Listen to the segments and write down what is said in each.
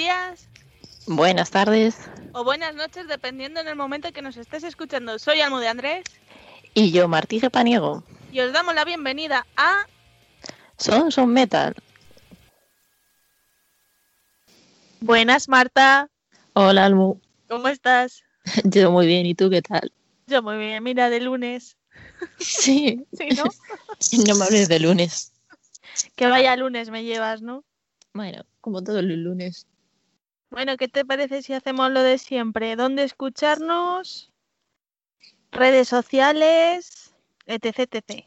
Buenos días Buenas tardes. o buenas noches, dependiendo en el momento que nos estés escuchando. Soy Almo de Andrés Y yo, Martí Paniego. y os damos la bienvenida a Son Son Metal. Buenas, Marta. Hola, Almu. ¿Cómo estás? Yo muy bien. ¿Y tú qué tal? Yo muy bien, mira, de lunes. Sí. Sí, ¿no? No me hables de lunes. que vaya lunes me llevas, ¿no? Bueno, como todos los lunes. Bueno, ¿qué te parece si hacemos lo de siempre? ¿Dónde escucharnos? Redes sociales, etc, etc.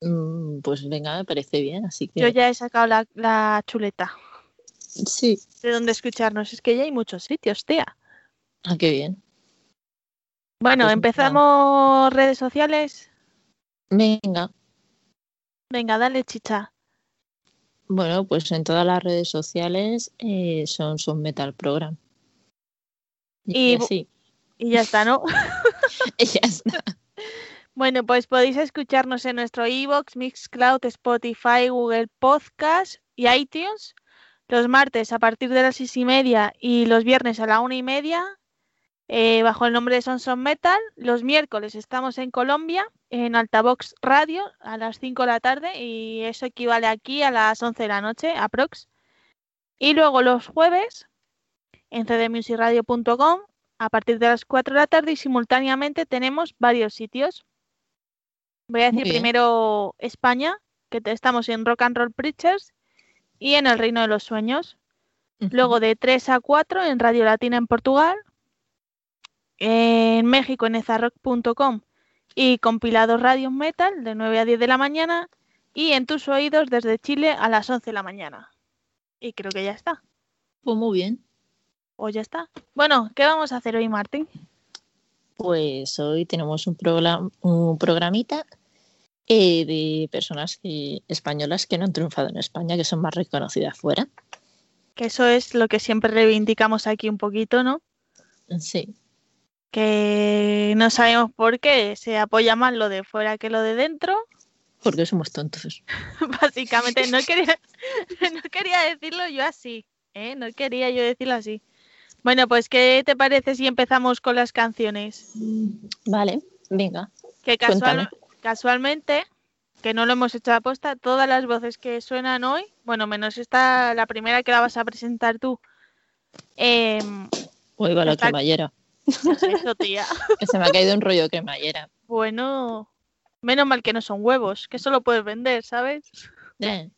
Mm, Pues venga, me parece bien. Así que. Yo ya he sacado la, la chuleta Sí. de dónde escucharnos. Es que ya hay muchos sitios, tía. Ah, qué bien. Bueno, Pues empezamos redes sociales. Venga. Venga, dale chicha. Bueno, pues en todas las redes sociales eh, son Son Metal Program. Y Y así. Y ya está, ¿no? ya está. Bueno, pues podéis escucharnos en nuestro iBox, Mixcloud, Spotify, Google Podcast y iTunes los martes a partir de las seis y media y los viernes a la una y media eh, bajo el nombre de Son Son Metal. Los miércoles estamos en Colombia en Altavox Radio a las 5 de la tarde y eso equivale aquí a las 11 de la noche, aprox. Y luego los jueves en cdmusicradio.com a partir de las 4 de la tarde y simultáneamente tenemos varios sitios. Voy a decir primero España, que estamos en Rock and Roll Preachers y en El Reino de los Sueños. Luego de 3 a 4 en Radio Latina en Portugal, en México en ezarrock.com y compilados Radio Metal de 9 a 10 de la mañana y en tus oídos desde Chile a las 11 de la mañana. Y creo que ya está. Pues muy bien. O ya está. Bueno, ¿qué vamos a hacer hoy, Martín? Pues hoy tenemos un, programa, un programita eh, de personas que, españolas que no han triunfado en España, que son más reconocidas fuera. Que eso es lo que siempre reivindicamos aquí un poquito, ¿no? Sí, Que no sabemos por qué se apoya más lo de fuera que lo de dentro. porque somos tontos. Básicamente, no quería, no quería decirlo yo así, ¿eh? No quería yo decirlo así. Bueno, pues, ¿qué te parece si empezamos con las canciones? Vale, venga. Que casual- casualmente, que no lo hemos hecho a posta, todas las voces que suenan hoy, bueno, menos esta, la primera que la vas a presentar tú, em, va la Está- cremallera. Eso, tía. Que se me ha caído un rollo cremallera. Bueno, menos mal que no son huevos, que eso lo puedes vender, ¿sabes? Eh,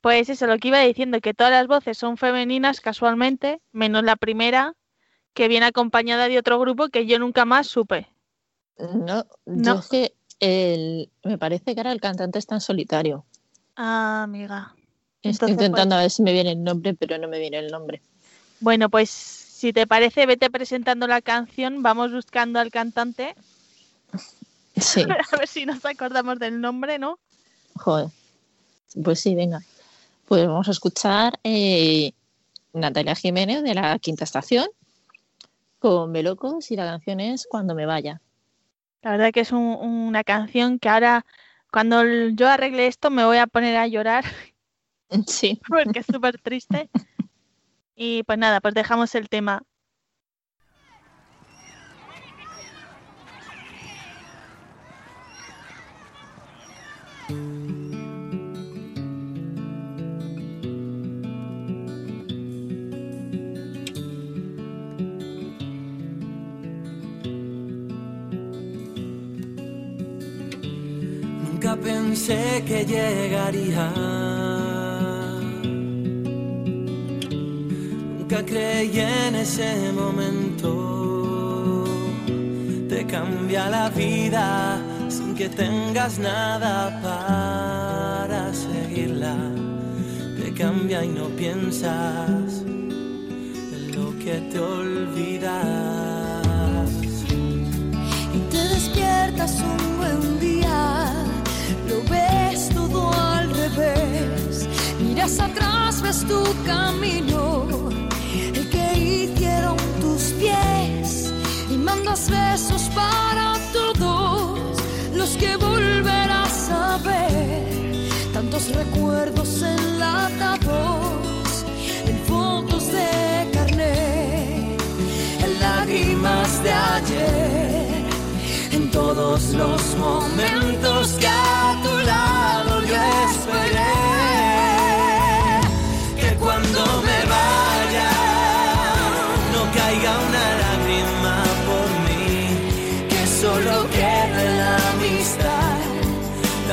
Pues eso, lo que iba diciendo, que todas las voces son femeninas casualmente, menos la primera, que viene acompañada de otro grupo que yo nunca más supe. no, No. yo es que el- me parece que ahora el cantante está en solitario. Ah, amiga. Estoy Entonces, intentando a ver si me viene el nombre, pero no me viene el nombre. Bueno, pues si te parece, vete presentando la canción, vamos buscando al cantante, Sí, a ver si nos acordamos del nombre, ¿no? joder. Pues sí, venga. Pues vamos a escuchar eh, Natalia Jiménez de la Quinta Estación con Belocos y la canción es Cuando me vaya. La verdad que es un- una canción que ahora, cuando yo arregle esto, me voy a poner a llorar Sí. porque es súper triste. Y pues nada, pues dejamos el tema. Nunca pensé que llegaría. Nunca creí en ese momento. Te cambia la vida sin que tengas nada para seguirla. Te cambia y no piensas en lo que te olvidas. y te despiertas un buen día, lo ves todo al revés, miras atrás, ves tu camino, mandas besos para todos los que volverás a ver. Tantos recuerdos enlatados en fotos de carne, en lágrimas de ayer, en todos los momentos que a tu lado yo esperé.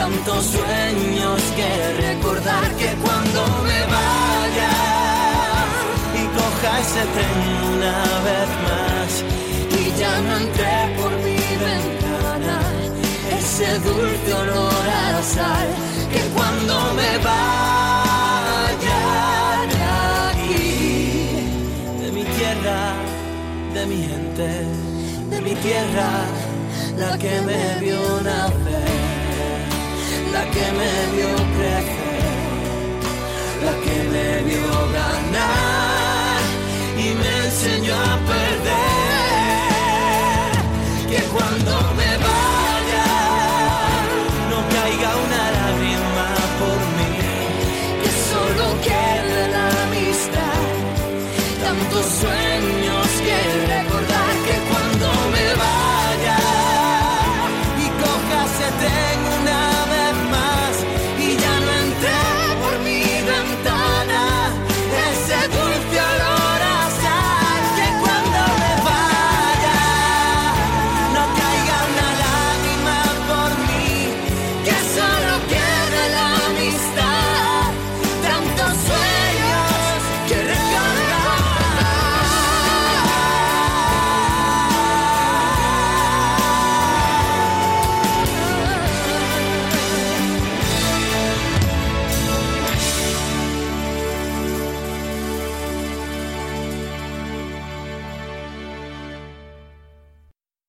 Tantos sueños que recordar que cuando me vaya y coja ese tren una vez más y ya no entré por mi ventana ese dulce olor a sal que cuando me vaya de aquí de mi tierra de mi gente de mi tierra la que me vio nacer la que me vio crecer la que me vio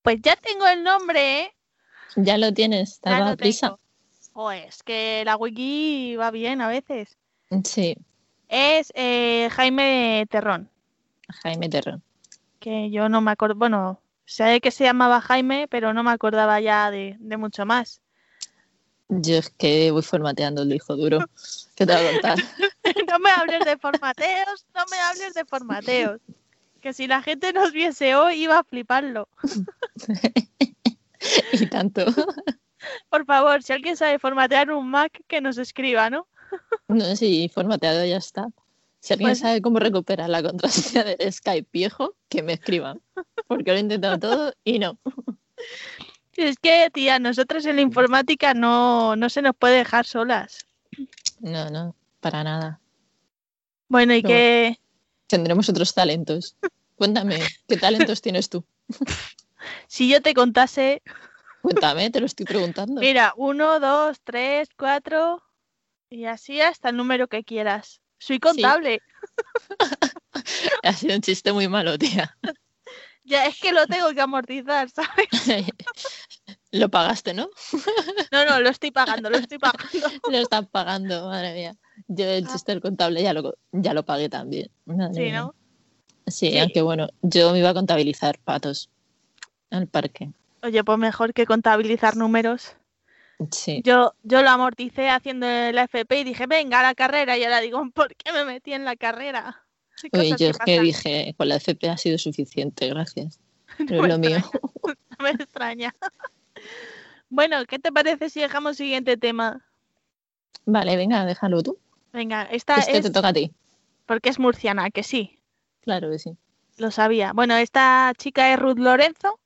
Pues ya tengo el nombre, ¿eh? Ya lo tienes, lo a prisa. tengo. Pues que la wiki va bien a veces. Sí, Es eh, Jaime Terrón, Jaime Terrón. que yo no me acuerdo, bueno, sé que se llamaba Jaime, pero no me acordaba ya de, de mucho más. Yo es que voy formateando el hijo duro. ¿Qué te voy a contar? no me hables de formateos, no me hables de formateos. Que si la gente nos viese hoy iba a fliparlo. y tanto. Por favor, si alguien sabe formatear un Mac, que nos escriba, ¿no? No, sí, formateado ya está. Si alguien Pues- sabe cómo recuperar la contraseña del Skype viejo, que me escriban. Porque lo he intentado todo y no. Es que, tía, nosotros en la informática no, no se nos puede dejar solas. No, no, para nada. Bueno, y que Tendremos otros talentos. Cuéntame, ¿qué talentos tienes tú? si yo te contase, Cuéntame, te lo estoy preguntando. mira, uno, dos, tres, cuatro, y así hasta el número que quieras. Soy contable. Ha sido un chiste muy malo, tía. Ya es que lo tengo que amortizar, ¿sabes? Lo pagaste, ¿no? No, no, lo estoy pagando, lo estoy pagando. Lo estás pagando, madre mía. Yo el Ah. chiste del contable ya lo, ya lo pagué también. Madre Sí, mía. Sí, Sí. aunque bueno, yo me iba a contabilizar patos al parque. Oye, pues mejor que contabilizar números. Sí. Yo, yo lo amorticé haciendo la FP y dije, venga, a la carrera. Y ahora digo, ¿por qué me metí en la carrera? Oye, yo que es que dije, con la FP ha sido suficiente, gracias. No me es lo mío. No me extraña. Bueno, ¿qué te parece si dejamos siguiente tema? Vale, venga, déjalo tú. Venga, esta Este es te toca a ti. porque es murciana, que sí, Claro que sí. lo sabía. Bueno, esta chica es Ruth Lorenzo,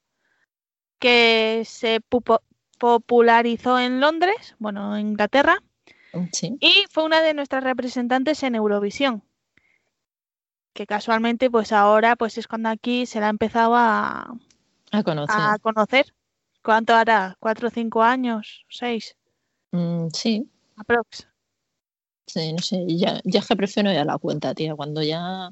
que se popularizó en Londres, bueno, en Inglaterra, Sí. y fue una de nuestras representantes en Eurovisión. Que casualmente, pues ahora, pues es cuando aquí se la ha empezado a, A conocer. a conocer. ¿Cuánto hará? ¿Cuatro o cinco años? ¿Seis? Mm, sí, Aprox. sí, no sé. Ya, ya es que prefiero ya la cuenta, tía. Cuando ya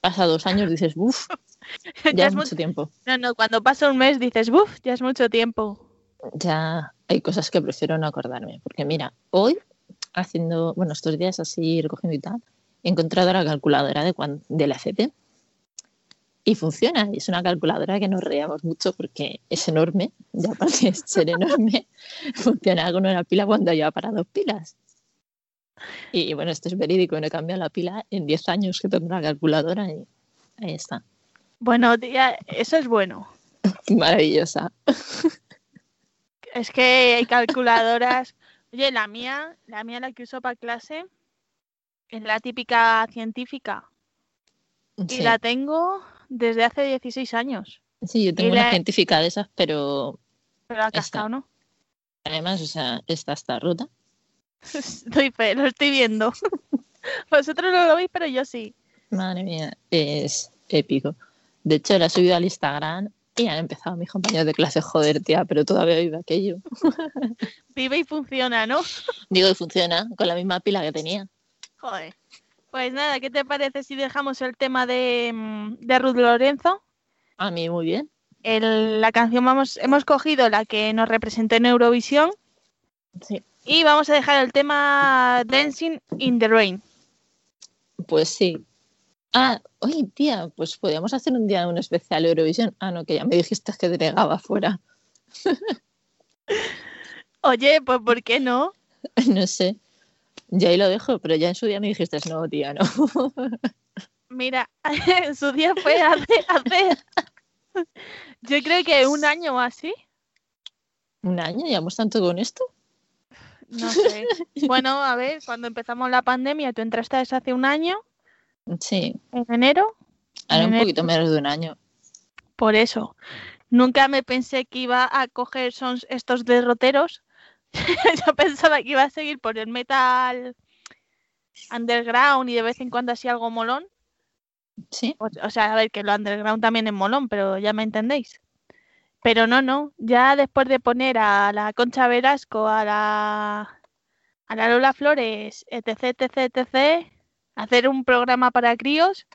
pasa dos años dices, uff, Ya ya es es mu- mucho tiempo. No, no, cuando pasa un mes dices, ¡buf! Ya es mucho tiempo. Ya hay cosas que prefiero no acordarme. Porque mira, hoy, haciendo, bueno, estos días así recogiendo y tal, he encontrado la calculadora de, cuan- de la FP y funciona. Es una calculadora que nos reíamos mucho porque es enorme, y aparte de ser enorme, funciona con una pila cuando lleva para dos pilas. Y bueno, esto es verídico, no he cambiado la pila en 10 años que tengo la calculadora y ahí está. Bueno, tía, eso es bueno. Maravillosa. Es que hay calculadoras. Oye, la mía, la mía la que uso para clase, es la típica científica. Y la tengo desde hace 16 años. sí, yo tengo y una la- científica de esas, pero Pero ha cascado, ¿no? además, o sea, esta está rota. Doy fe, lo estoy viendo. Vosotros no lo veis, pero yo sí. Madre mía, es épico. De hecho, la he subido al Instagram y han empezado mis compañeros de clase, joder, tía, pero todavía vive aquello. Vive y funciona, ¿no? Digo, y funciona con la misma pila que tenía. Joder. Pues nada, ¿qué te parece si dejamos el tema de, mm, de Ruth Lorenzo? A mí muy bien. El- la canción vamos, hemos cogido la que nos representó en Eurovisión Sí. Y vamos a dejar el tema Dancing in the Rain. Pues sí. Ah, oye, tía, pues podríamos hacer un día un especial Eurovisión. Ah, no, que ya me dijiste que te negaba fuera. Oye, pues ¿por qué no? No sé. Ya ahí lo dejo, pero ya en su día me dijiste, no, tía, no. Mira, en su día fue hace, hace yo creo que un año o así. ¿Un año? ¿Llevamos tanto con esto? No sé. Bueno, a ver, cuando empezamos la pandemia, tú entraste hace un año, Sí, en enero, ahora un poquito menos de un año. por eso. Nunca me pensé que iba a coger son estos derroteros. Yo pensaba que iba a seguir por el metal underground y de vez en cuando así algo molón. Sí, O, o sea, a ver, que lo underground también es molón, pero ya me entendéis. Pero no, no. Ya después de poner a la Concha Velasco, a la, a la Lola Flores, etc, etc, etc, hacer un programa para críos,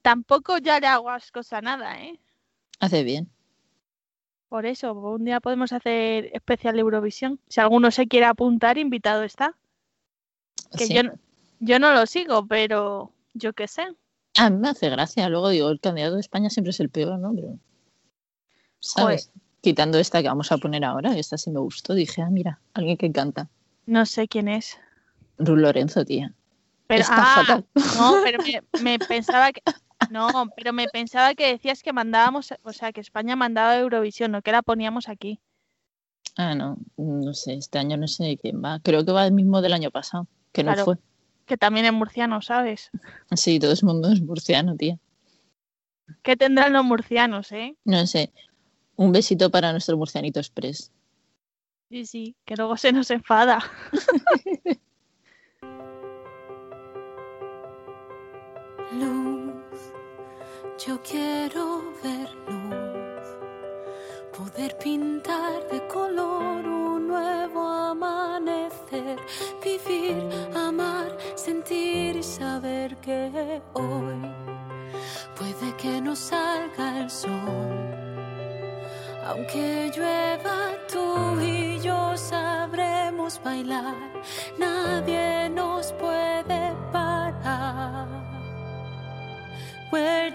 tampoco ya le hago ascos a nada, ¿eh? hace bien. Por eso, un día podemos hacer especial Eurovisión. Si alguno se quiere apuntar, invitado está. Que Sí. yo, no- yo no lo sigo, pero yo qué sé. A mí me hace gracia. Luego digo, el candidato de España siempre es el peor, ¿no? Pero, ¿sabes? Quitando esta que vamos a poner ahora, esta sí me gustó, dije, ah, mira, alguien que canta. No sé quién es. Ruth Lorenzo, tía. Pero, Está ah, fatal. No, pero me, me pensaba que. No, pero me pensaba que decías que mandábamos, o sea, que España mandaba Eurovisión, no que la poníamos aquí. Ah, no, no sé, este año no sé de quién va. Creo que va el mismo del año pasado, que no fue. Que también es murciano, ¿sabes? Sí, todo el mundo es murciano, tía. ¿Qué tendrán los murcianos, eh? No sé. Un besito para nuestro murcianito express. Sí, sí, que luego se nos enfada. Luz, yo quiero ver luz, poder pintar de color un nuevo amanecer, vivir, amar, sentir y saber que hoy puede que no salga el sol. Aunque llueva, tú y yo sabremos bailar, nadie nos puede parar. We're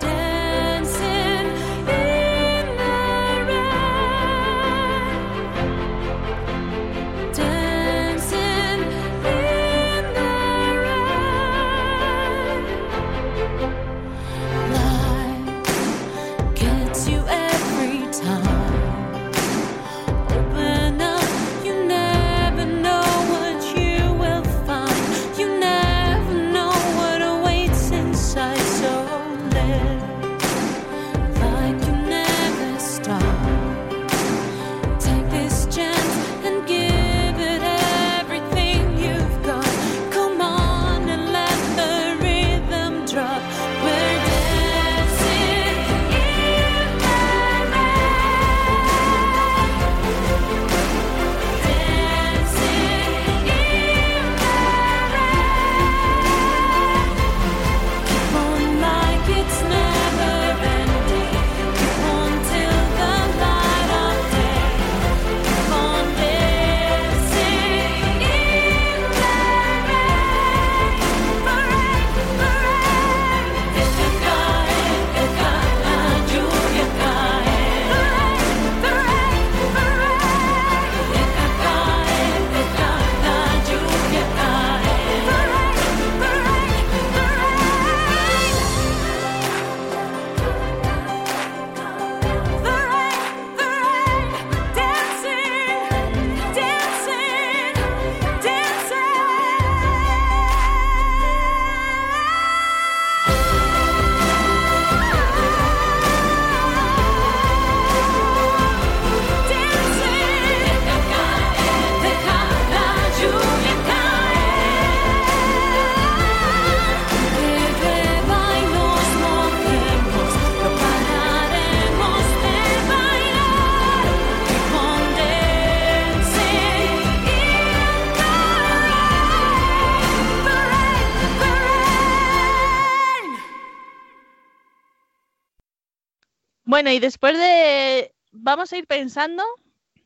Bueno, y después de. Vamos a ir pensando.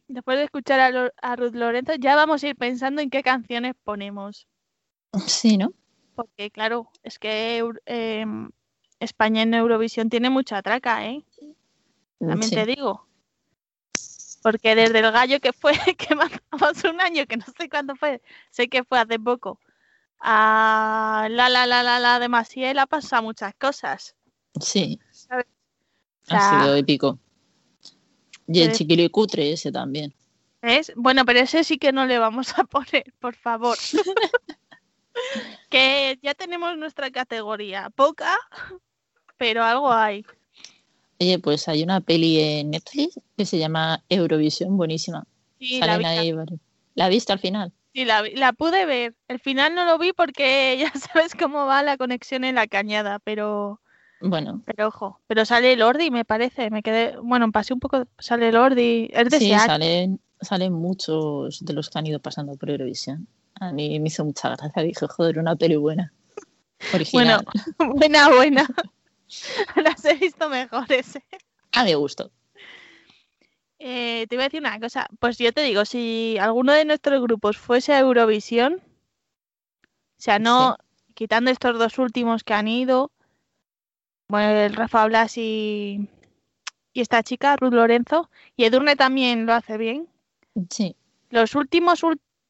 Después de escuchar a, Lo- a Ruth Lorenzo, ya vamos a ir pensando en qué canciones ponemos. Sí, ¿no? Porque, claro, es que em, España en Eurovisión tiene mucha traca, ¿eh? También Sí. te digo. Porque desde el gallo que fue, que mandamos un año, que no sé cuándo fue, sé que fue hace poco, a la la la la la de Maciel ha pasado muchas cosas. Sí, ¿sabes? O ha sea, sido épico. Y el Sí. chiquilicutre ese también. ¿ves? Bueno, pero ese sí que no le vamos a poner, por favor. que ya tenemos nuestra categoría. Poca, pero algo hay. Oye, pues hay una peli en Netflix que se llama Eurovisión, buenísima. Sí, la, ahí varios- ¿La viste al final? sí, la la pude ver. El final no lo vi porque ya sabes cómo va la conexión en la cañada, pero... Bueno, Pero ojo, pero sale Lordi, me parece. Me quedé, bueno, pasé un poco, sale. Es de sí, salen, salen muchos de los que han ido pasando por Eurovisión. A mí me hizo mucha gracia, dije, joder, una peli buena. Original. buena, buena. Las he visto mejores. ¿eh? A mi gusto. Eh, te iba a decir una cosa. Pues yo te digo, si alguno de nuestros grupos fuese a Eurovisión, o sea, no quitando estos dos últimos que han ido, bueno, el Rafa Blas y, y esta chica, Ruth Lorenzo, y Edurne también lo hace bien. Sí, Los últimos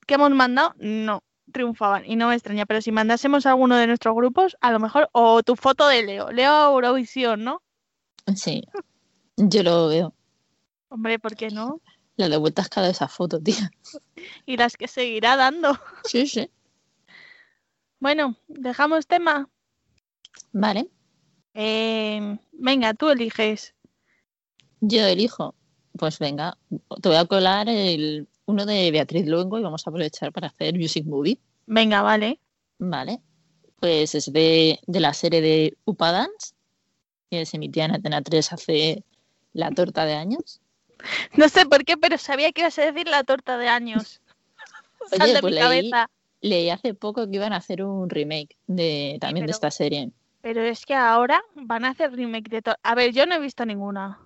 que hemos mandado, no triunfaban y no me extraña, pero si mandásemos a alguno de nuestros grupos, a lo mejor, o tu foto de Leo, Leo Eurovisión, ¿no? sí. Yo lo veo. Hombre, ¿por qué no? La de vueltas cada esa foto, tía. Y las que seguirá dando. Sí, sí. Bueno, dejamos tema. Vale. Eh, venga, tú eliges. Yo elijo. Pues venga, te voy a colar el, uno de Beatriz Luengo y vamos a aprovechar para hacer Music Movie. Venga, vale. Vale. Pues es de, de la serie de Upa Dance, que se emitía en Antena 3 hace la torta de años. No sé por qué, pero sabía que ibas a decir la torta de años. Sal Oye, de pues mi leí- cabeza. Leí hace poco que iban a hacer un remake de también de pero- esta serie. Pero es que ahora van a hacer remake de todo. A ver, yo no he visto ninguna.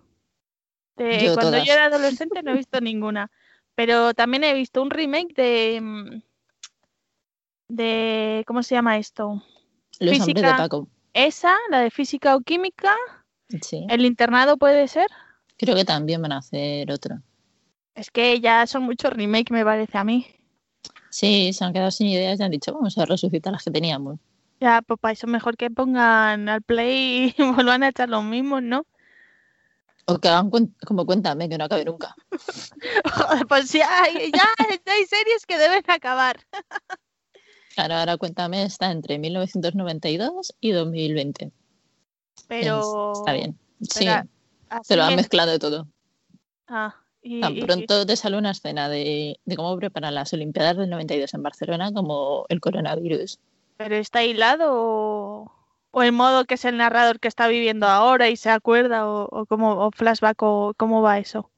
De Yo cuando todas. yo era adolescente no he visto ninguna. Pero también he visto un remake de. mm, de ¿Cómo se llama esto? Los hombres de Física. Paco. Esa, la de física o química. Sí. El internado puede ser. Creo que también van a hacer otro. Es que ya son muchos remake, me parece a mí. Sí, se han quedado sin ideas y han dicho, vamos a resucitar las que teníamos. Ya, pues para eso mejor que pongan al play y vuelvan a echar los mismos, ¿no? O que hagan cuen- como cuéntame, que no acabe nunca. Joder, pues ya, hay- ya hay series que deben acabar. Claro, ahora cuéntame está entre 1992 y 2020. Pero. Es- Está bien. Sí, se lo han mezclado todo. Ah, y- Tan y- pronto te sale una escena de, de cómo preparan las Olimpiadas del 92 en Barcelona como el coronavirus. ¿Pero está hilado o, o el modo que es el narrador que está viviendo ahora y se acuerda o, o como o flashback o cómo va eso?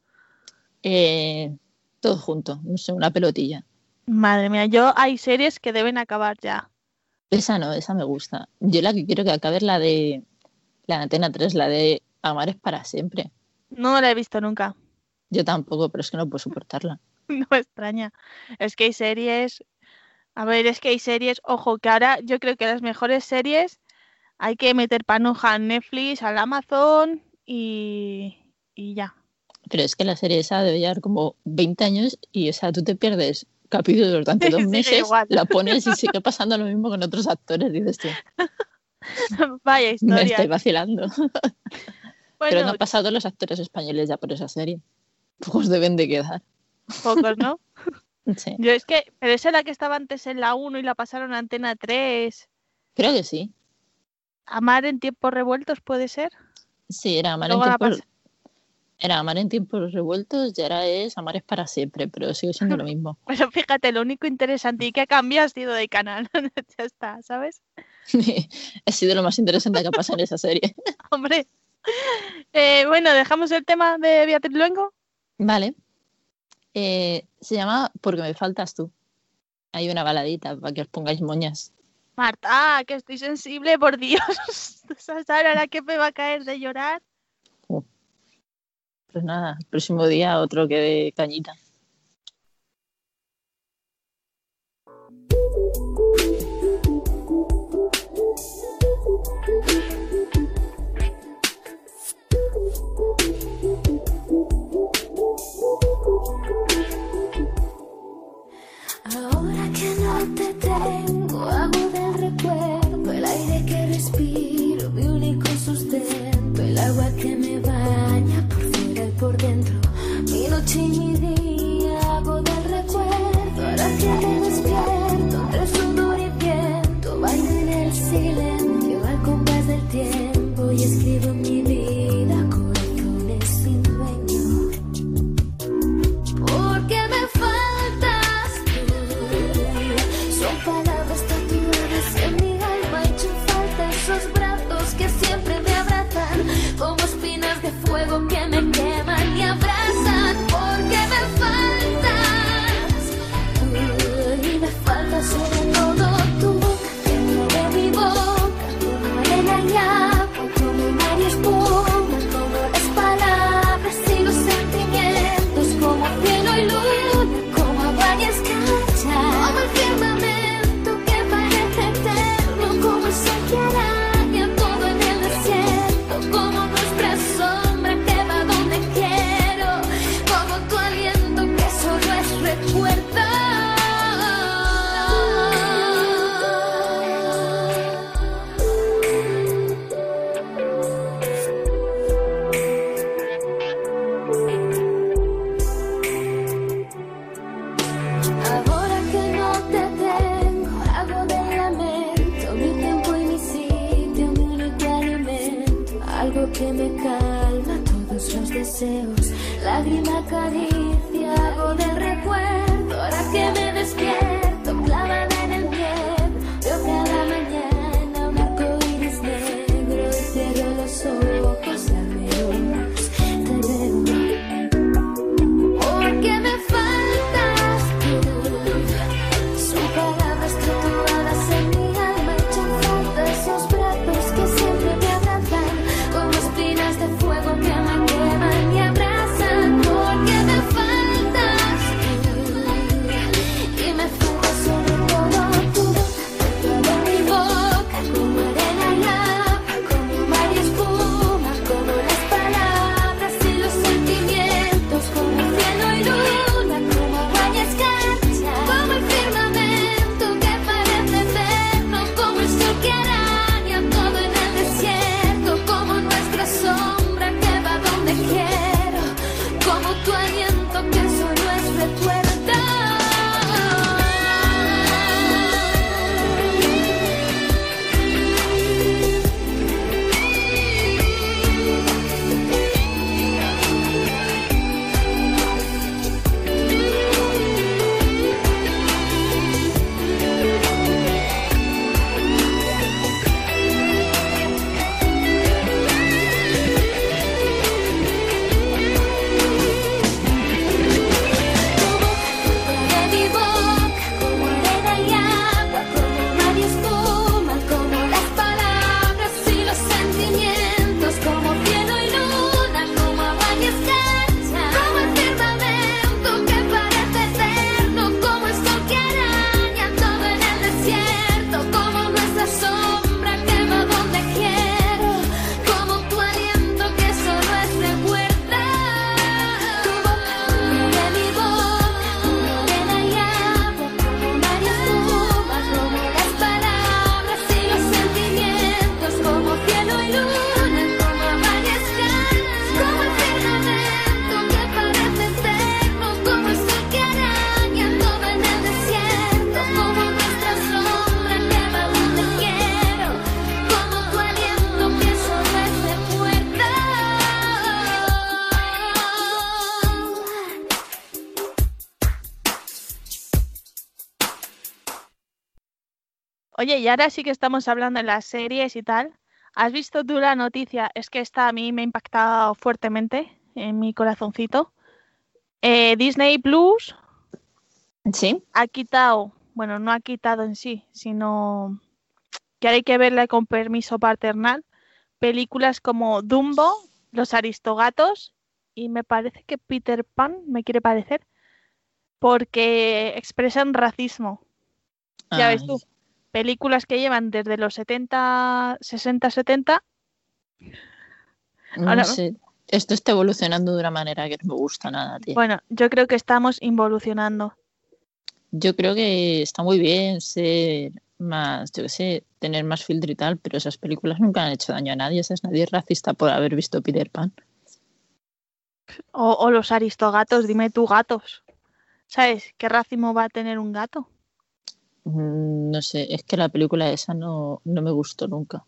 Eh, todo junto, no sé, una pelotilla. Madre mía, yo hay series que deben acabar ya. Esa no, esa me gusta. Yo la que quiero que acabe es la de la Antena 3, la de Amar es para siempre. No la he visto nunca. Yo tampoco, pero es que no puedo soportarla. No me extraña. Es que hay series. A ver, es que hay series. Ojo, que ahora yo creo que las mejores series hay que meter panoja en Netflix, al Amazon y, y ya. Pero es que la serie esa debe llevar como 20 años y, o sea, tú te pierdes capítulos durante dos meses, la pones y sigue pasando lo mismo con otros actores. Dices tú, Vaya me historia. estoy vacilando. Pero no han pasado los actores españoles ya por esa serie. Pocos deben de quedar. pocos, ¿no? Sí, Yo es que, pero esa es la que estaba antes en la 1 y la pasaron a Antena 3. creo que sí. Amar en tiempos revueltos puede ser. Sí, era Amar en Luego tiempos... Era Amar en tiempos revueltos y ahora es Amar es para siempre, pero sigue siendo lo mismo. Pero fíjate, lo único interesante y que ha cambiado ha sido de canal. ya está, ¿sabes? ha sido lo más interesante que ha pasado en esa serie. Hombre. Eh, bueno, dejamos el tema de Beatriz Luengo. Vale. Eh, se llama Porque me faltas tú. Hay una baladita para que os pongáis moñas. Marta, ah, que estoy sensible, por Dios. ¿Sabes ahora que me va a caer de llorar? Oh. Pues nada, el próximo día otro que de cañita. te tengo, hago del recuerdo el aire que respiro, mi único sustento, el agua que me baña por fuera y por dentro, mi noche y mi día, hago del recuerdo, ahora que Este fuego que me quema y a Oye, y ahora sí que estamos hablando de las series y tal. ¿Has visto tú la noticia? Es que esta a mí me ha impactado fuertemente en mi corazoncito. Eh, Disney Plus ¿Sí? ha quitado, bueno, no ha quitado en sí, sino que hay que verla con permiso paternal, películas como Dumbo, Los Aristogatos y me parece que Peter Pan, me quiere parecer, porque expresan racismo. Ya ves ah, tú, películas que llevan desde los 70, 60, 70. No sé. Esto está evolucionando de una manera que no me gusta nada, tío. Bueno, yo creo que estamos involucionando. Yo creo que está muy bien ser más, yo qué sé, tener más filtro y tal, pero esas películas nunca han hecho daño a nadie. ¿sabes? Nadie es racista por haber visto Peter Pan. O, o los aristogatos, dime tú gatos. ¿Sabes qué racismo va a tener un gato? Mm, No sé, es que la película esa no, no me gustó nunca.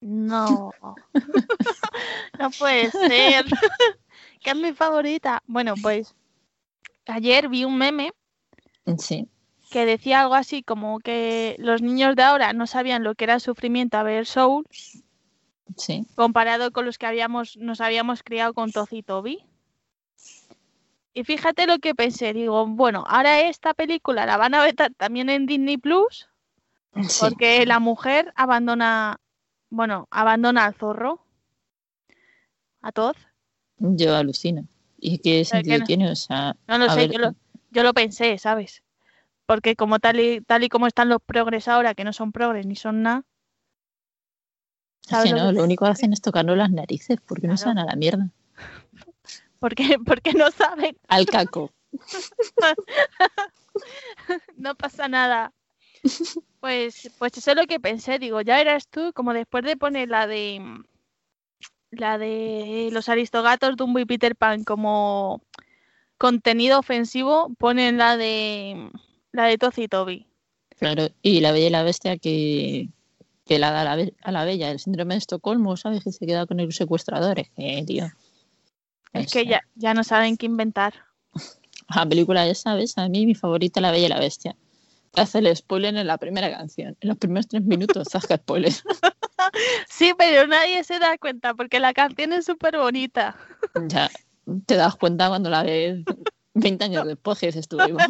No. no puede ser. que es mi favorita. Bueno, pues ayer vi un meme Sí, que decía algo así como que los niños de ahora no sabían lo que era el sufrimiento a ver Soul sí. comparado con los que habíamos, nos habíamos criado con Toz y Toby. Y fíjate lo que pensé, digo, bueno, ahora esta película la van a vetar también en Disney Plus sí. porque la mujer abandona, bueno, abandona al zorro, a Toz. Yo alucino. ¿Y qué sentido no- tiene? O sea, No lo a sé, ver, yo lo, yo lo pensé, ¿sabes? Porque como tal y, tal y como están los progres ahora, que no son progres ni son nada. es ¿sabes que lo no, que- lo único que hacen es tocarnos las narices, porque no saben a la mierda. Porque, porque no saben, Al caco. no pasa nada. Pues, pues eso es lo que pensé, digo, ya eras tú, como después de poner la de la de los aristogatos, Dumbo y Peter Pan como contenido ofensivo, ponen la de la de y Toby. Claro, y la bella y la bestia que, que la da a la, a la bella, el síndrome de Estocolmo, ¿sabes? Que se queda con el secuestrador. Es que, tío. Es que ya, ya no saben qué inventar. La película esa, ¿ves? A mí mi favorita, La Bella y la Bestia. Te hace el spoiler en la primera canción. En los primeros tres minutos, zasca spoiler. Sí, pero nadie se da cuenta porque la canción es súper bonita. ya te das cuenta cuando la ves 20 años después que dices tú, "Ahí va".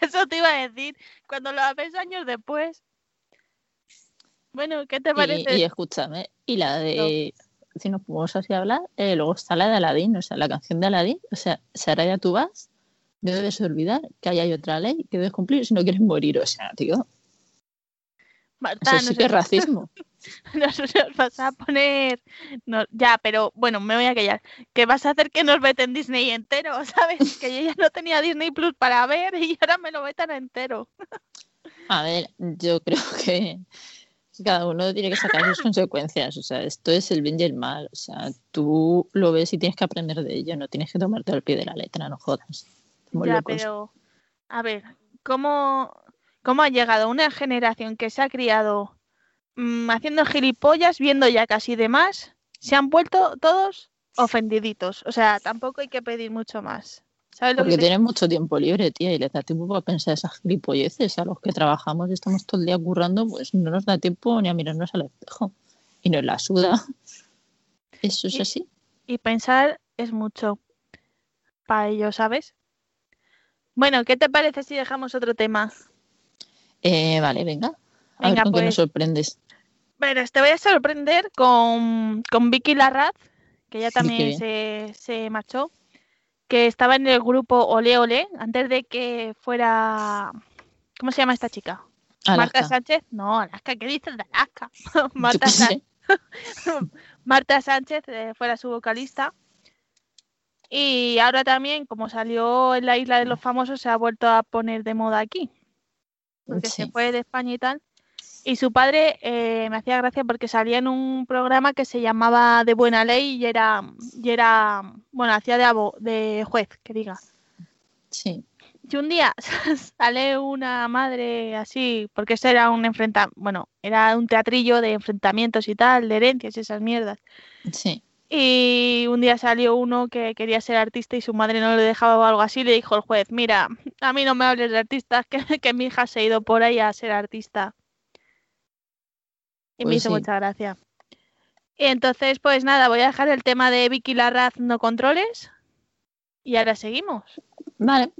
Eso te iba a decir. Cuando lo ves años después. Bueno, ¿qué te parece? Y, y escúchame, y la de, si nos podemos así hablar, eh, luego está la de Aladdin, o sea, la canción de Aladdin, o sea, Saraya, tú vas, no debes olvidar que ahí hay otra ley que debes cumplir si no quieres morir, o sea, tío, Marta, eso no sí que es racismo. nos, nos vas a poner. no, ya, pero bueno, me voy a callar. Que vas a hacer que nos veten Disney entero, ¿sabes? Que yo ya no tenía Disney Plus para ver y ahora me lo vetan entero. A ver, yo creo que cada uno tiene que sacar sus consecuencias. O sea, esto es el bien y el mal. O sea, tú lo ves y tienes que aprender de ello. No tienes que tomarte al pie de la letra, no jodas. Estamos ya, locos. pero. A ver, ¿cómo, ¿cómo ha llegado una generación que se ha criado mm, haciendo gilipollas, viendo ya casi de más? Se han vuelto todos ofendiditos. O sea, tampoco hay que pedir mucho más. ¿Sabes lo Porque que te- tienes mucho tiempo libre, tía, y les da tiempo para pensar esas gilipolleces. A los que trabajamos y estamos todo el día currando, pues no nos da tiempo ni a mirarnos al espejo. Y nos la suda. Eso es Y- así. y pensar es mucho para ello, ¿sabes? Bueno, ¿qué te parece si dejamos otro tema? Eh, vale, venga. A ver Venga, con qué nos pues. sorprendes. Bueno, te voy a sorprender con, con Vicky Larraz, que ya también se, se marchó, que estaba en el grupo Ole Ole antes de que fuera... ¿Cómo se llama esta chica? Marta. Sánchez. No, Alaska, ¿qué dices de Alaska? Marta, sé. Marta Sánchez eh, fuera su vocalista. Y ahora también, como salió en la isla de los famosos, se ha vuelto a poner de moda aquí. Porque se fue de España y tal. Y su padre eh, me hacía gracia porque salía en un programa que se llamaba De Buena Ley y era, y era bueno, hacía de, abo- de juez, que diga. Sí. Y un día sale una madre así, porque esto era un enfrentamiento, bueno, era un teatrillo de enfrentamientos y tal, de herencias y esas mierdas. Sí. Y un día salió uno que quería ser artista y su madre no le dejaba o algo así. Le dijo el juez, mira, a mí no me hables de artistas, que, que mi hija se ha ido por ahí a ser artista. Y me Pues hizo sí. mucha gracia. Y entonces, pues nada, voy a dejar el tema de Vicky Larraz no controles. Y ahora seguimos. Vale.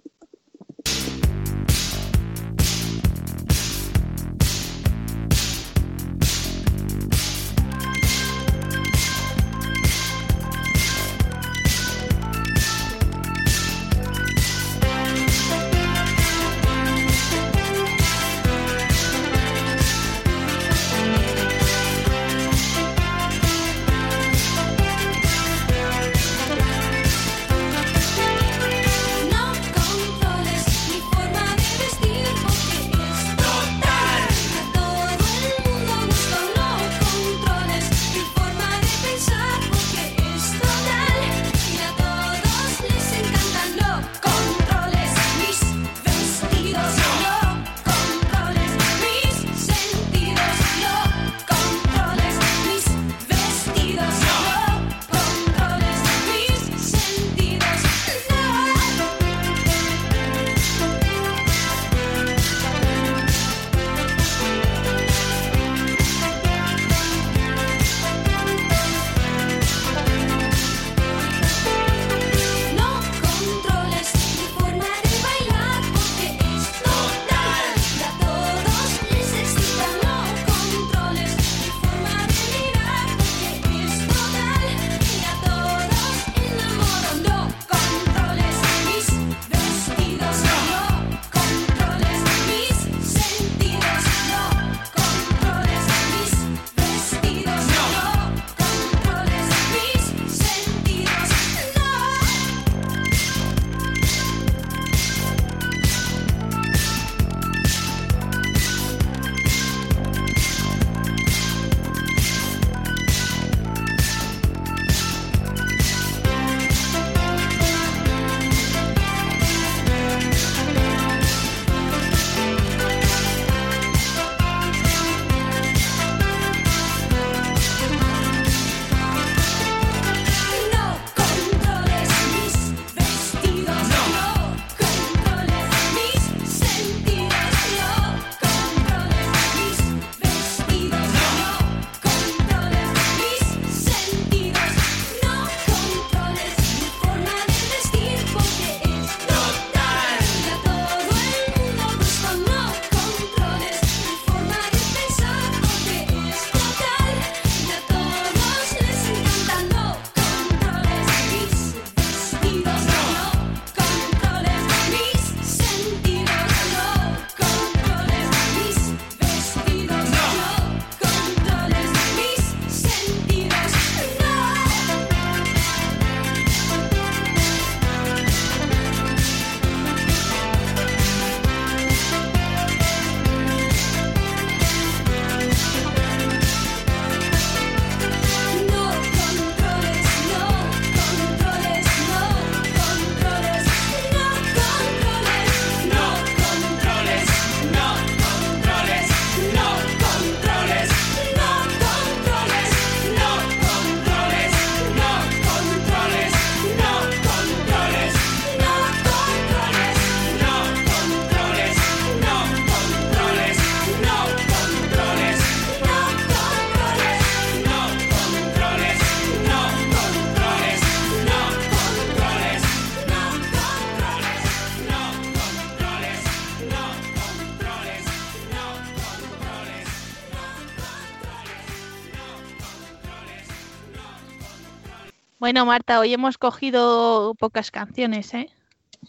Bueno, Marta, hoy hemos cogido pocas canciones, ¿eh?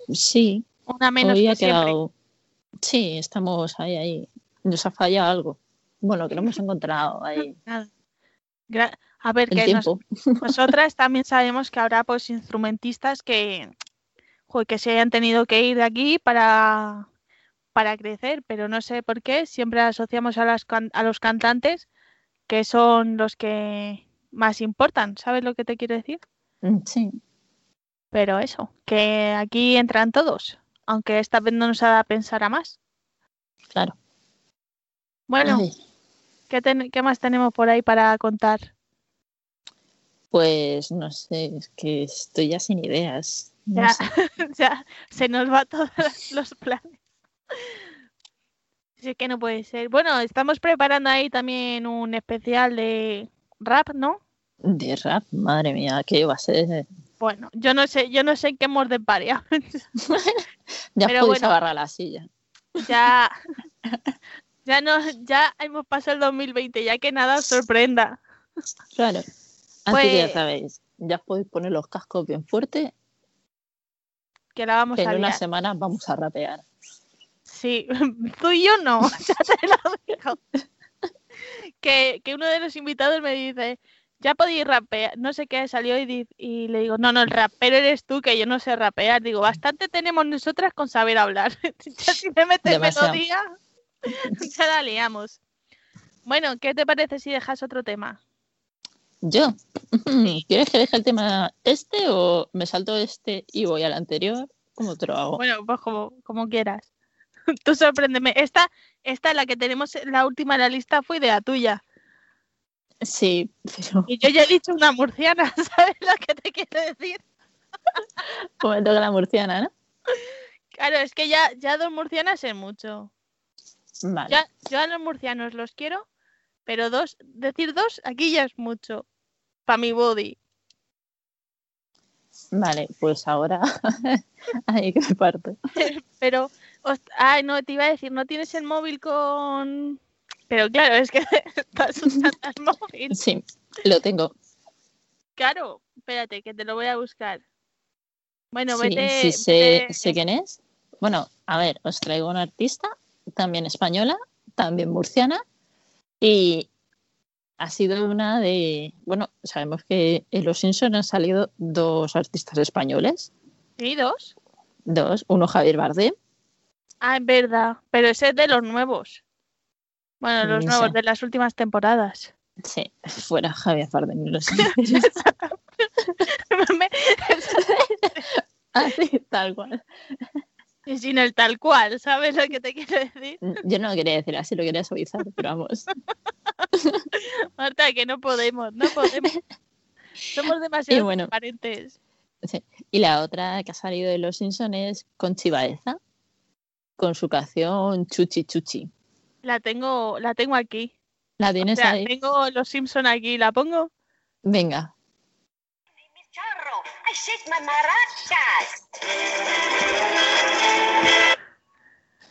Sí, Una menos hoy que ha siempre. quedado. Sí, estamos ahí, ahí. Nos ha fallado algo. Bueno, que lo hemos encontrado ahí. Nada. Gra- A ver, El que nos- nosotras también sabemos que habrá pues instrumentistas que, joder, que se hayan tenido que ir de aquí para, para crecer, pero no sé por qué siempre asociamos a, las can- a los cantantes que son los que más importan, ¿sabes lo que te quiero decir? Mm, Sí, Pero eso, que aquí entran todos, aunque esta vez no nos ha dado a pensar a más. claro. Bueno, ¿qué, ten- qué más tenemos por ahí para contar? pues no sé, es que estoy ya sin ideas. No Ya, ya se nos va todos los planes. Sí que no puede ser. Bueno, estamos preparando ahí también un especial de rap, ¿no? De rap, madre mía, ¿qué va a ser? Bueno, yo no sé, yo no sé qué hemos de paria. Ya Pero podéis bueno. agarrar la silla. ya, ya no, ya hemos pasado el 2020, ya que nada os sorprenda. Claro. Así que ya Pues- sabéis, ya podéis poner los cascos bien fuerte, Que la vamos que a en una semana vamos a rapear. Sí, tú y yo no, ya te lo digo. Que, que uno de los invitados me dice, ya podéis rapear, no sé qué, salió y, y le digo, no, no, el rapero eres tú, que yo no sé rapear. Digo, bastante tenemos nosotras con saber hablar. ya si me metes Demasiado. melodía, ya la liamos. Bueno, ¿qué te parece si dejas otro tema? Yo, ¿quieres que deje el tema este o me salto este y voy al anterior? ¿Cómo te lo hago? Bueno, pues como, como quieras. Tú sorpréndeme. Esta, esta, la que tenemos, la última en la lista fue idea tuya. Sí, pero Y yo ya he dicho una murciana, ¿sabes lo que te quiero decir? como toca la murciana, ¿no? Claro, es que ya, ya dos murcianas es mucho. Vale, Ya, yo a los murcianos los quiero, pero dos, decir dos, aquí ya es mucho. Para mi body. vale, pues ahora ahí que me parto. Pero, ay, no, te iba a decir, no tienes el móvil con. Pero claro, es que estás usando el móvil. Sí, lo tengo. Claro, espérate, que te lo voy a buscar. Bueno, Sí, vete. sí sé, sé quién es. Bueno, a ver, os traigo una artista, también española, también murciana, y ha sido una de, bueno, sabemos que en Los Simpson han salido dos artistas españoles, Sí, dos. dos, uno Javier Bardem, Ah, es verdad. Pero ese es de los nuevos. Bueno, los nuevos, sé. de las últimas temporadas. sí, fuera Javier Bardem, no lo sé. Así, tal cual. y sin el tal cual, ¿sabes lo que te quiero decir? Yo no lo quería decir así, lo quería suavizar, pero vamos. Marta, que no podemos, no podemos. Somos demasiado bueno. transparentes. Y la otra que ha salido de Los Simpson es Conchi Baeza, con su canción Chuchi Chuchi. La tengo, la tengo aquí. ¿La O tienes sea, ahí? tengo los Simpson aquí, ¿la pongo? Venga.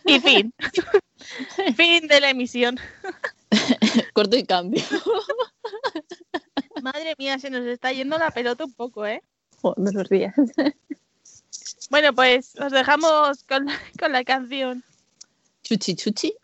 Y fin. fin de la emisión. Corto y cambio. Madre mía, se nos está yendo la pelota un poco, ¿eh? Joder, los rías. Bueno, pues os dejamos con con la canción. Chuchi Chuchi.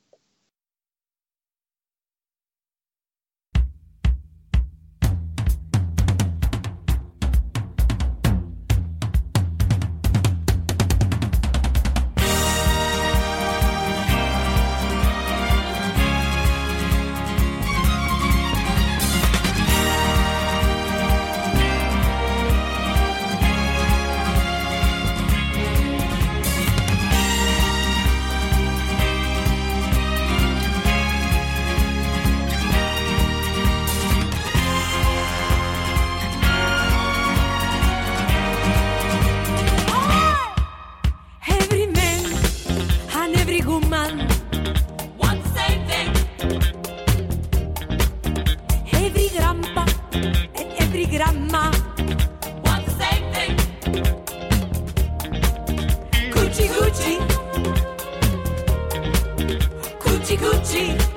Gucci Gucci.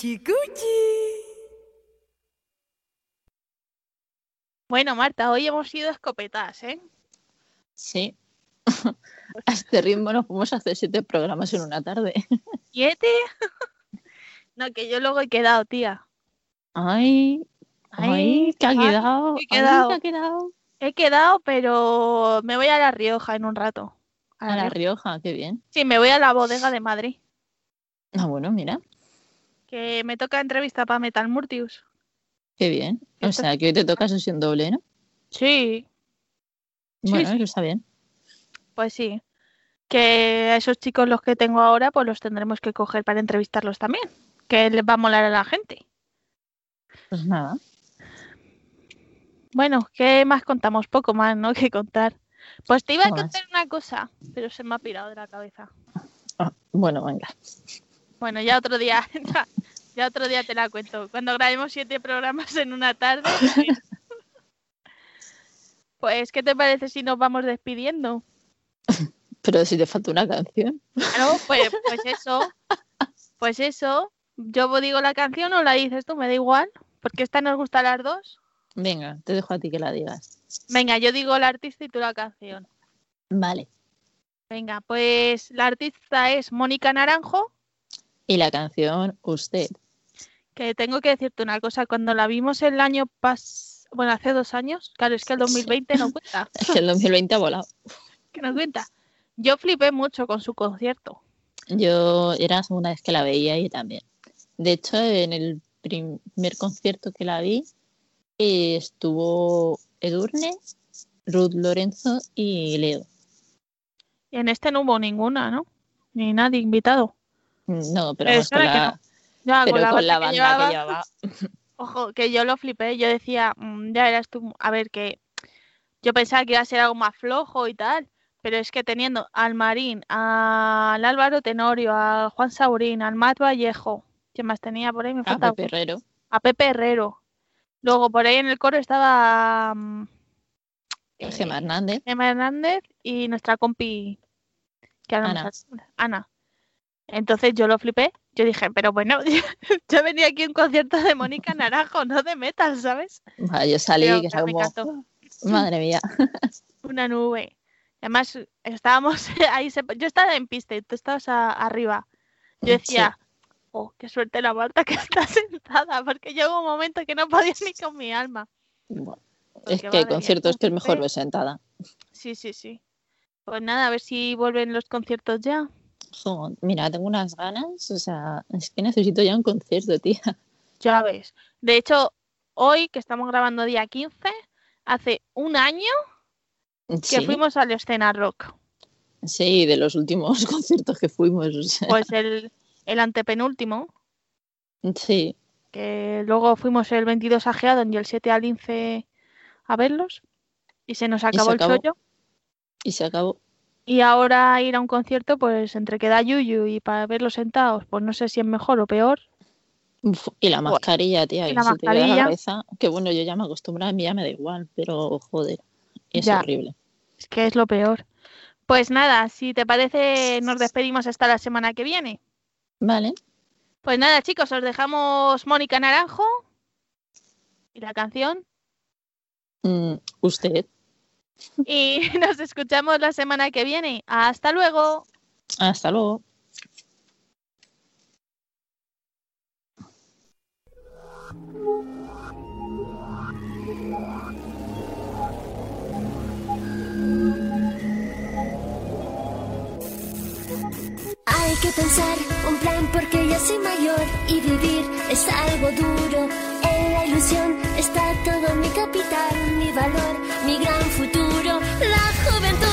Cuchi cuchi. Bueno, Marta, hoy hemos ido escopetas, ¿eh? Sí. A este ritmo nos podemos hacer siete programas en una tarde. ¿Siete? no, que yo luego he quedado, tía. Ay, ay, que ha quedado. que he ay, quedado. que ha quedado. He quedado, pero me voy a La Rioja en un rato. A la Rioja. Rioja, qué bien. Sí, me voy a la bodega de Madrid. Ah, bueno, mira, Que me toca entrevista para Metal Murtius. qué bien. O sea, que hoy te toca sesión doble, ¿no? Sí, Bueno, sí. eso está bien. pues sí. Que a esos chicos los que tengo ahora, pues los tendremos que coger para entrevistarlos también. Que les va a molar a la gente. Pues nada. Bueno, ¿qué más contamos? Poco más, ¿no? Que contar. Pues te iba a más. contar una cosa, pero se me ha pirado de la cabeza. Ah, bueno, venga. Bueno, ya otro día, ya, otro día te la cuento. Cuando grabemos siete programas en una tarde. Pues, pues, ¿qué te parece si nos vamos despidiendo? Pero si te falta una canción. Claro, pues, pues eso. Pues eso. Yo digo la canción o la dices tú, me da igual. Porque esta nos gusta a las dos. Venga, te dejo a ti que la digas. Venga, yo digo el artista y tú la canción. Vale. Venga, pues la artista es Mónica Naranjo. Y la canción, usted. Que tengo que decirte una cosa, cuando la vimos el año pas bueno, hace dos años, claro, es que el 2020 no cuenta, Es que el 2020 ha volado. que no cuenta. Yo flipé mucho con su concierto. Yo era la segunda vez que la veía y también. De hecho, en el primer concierto que la vi estuvo Edurne, Ruth Lorenzo y Leo. Y en este no hubo ninguna, ¿no? Ni nadie invitado. No, pero, vamos, con suena que la, no. Ya, pero con la que banda llevaba, que llevaba. Ojo, que yo lo flipé. Yo decía, mm, ya eras tú. A ver, que yo pensaba que iba a ser algo más flojo y tal. Pero es que teniendo al Marín, al Álvaro Tenorio, al Juan Saurín, al Matt Vallejo, ¿quién más tenía por ahí? Me A falta Pepe Herrero. a Pepe Herrero. Luego por ahí en el coro estaba mm, eh, Gemma Hernández. Emma Hernández y nuestra compi que Ana. Ana. Entonces yo lo flipé. Yo dije, pero bueno, yo venía aquí a un concierto de Mónica Naranjo, no de metal, ¿sabes? Yo salí Pero que me como, madre mía. Una nube. Además, estábamos ahí, yo estaba en pista y tú estabas a- arriba. Yo decía, oh, qué suerte la Marta que está sentada, porque llegó un momento que no podía ni con mi alma. Bueno, es que hay conciertos que es mejor concierto- ver sentada. Sí, sí, sí. Pues nada, a ver si vuelven los conciertos ya. Jo, mira, tengo unas ganas, o sea, es que necesito ya un concierto, tía. Ya ves. De hecho, hoy que estamos grabando día 15, hace un año que fuimos al escena rock. sí, de los últimos conciertos que fuimos, o sea, Pues el, el antepenúltimo, sí, que luego fuimos el 22 a Geadon y el 7 al Lince a verlos. Y se nos acabó el acabó. chollo. y se acabó. Y ahora ir a un concierto, pues entre que da yuyu y para verlos sentados, pues no sé si es mejor o peor. Uf, y la Buah. mascarilla, tía, Y la te queda la mascarilla. cabeza. Que bueno, yo ya me acostumbré, a mí ya me da igual, pero joder, es Ya. horrible. Es que es lo peor. Pues nada, si te parece, nos despedimos hasta la semana que viene. Vale, Pues nada, chicos, os dejamos Mónica Naranjo y la canción. mm, usted, Y nos escuchamos la semana que viene. Hasta luego. hasta luego. Hay que pensar un plan porque ya soy mayor y vivir es algo duro. La ilusión está todo mi capital, mi valor, mi gran futuro. La juventud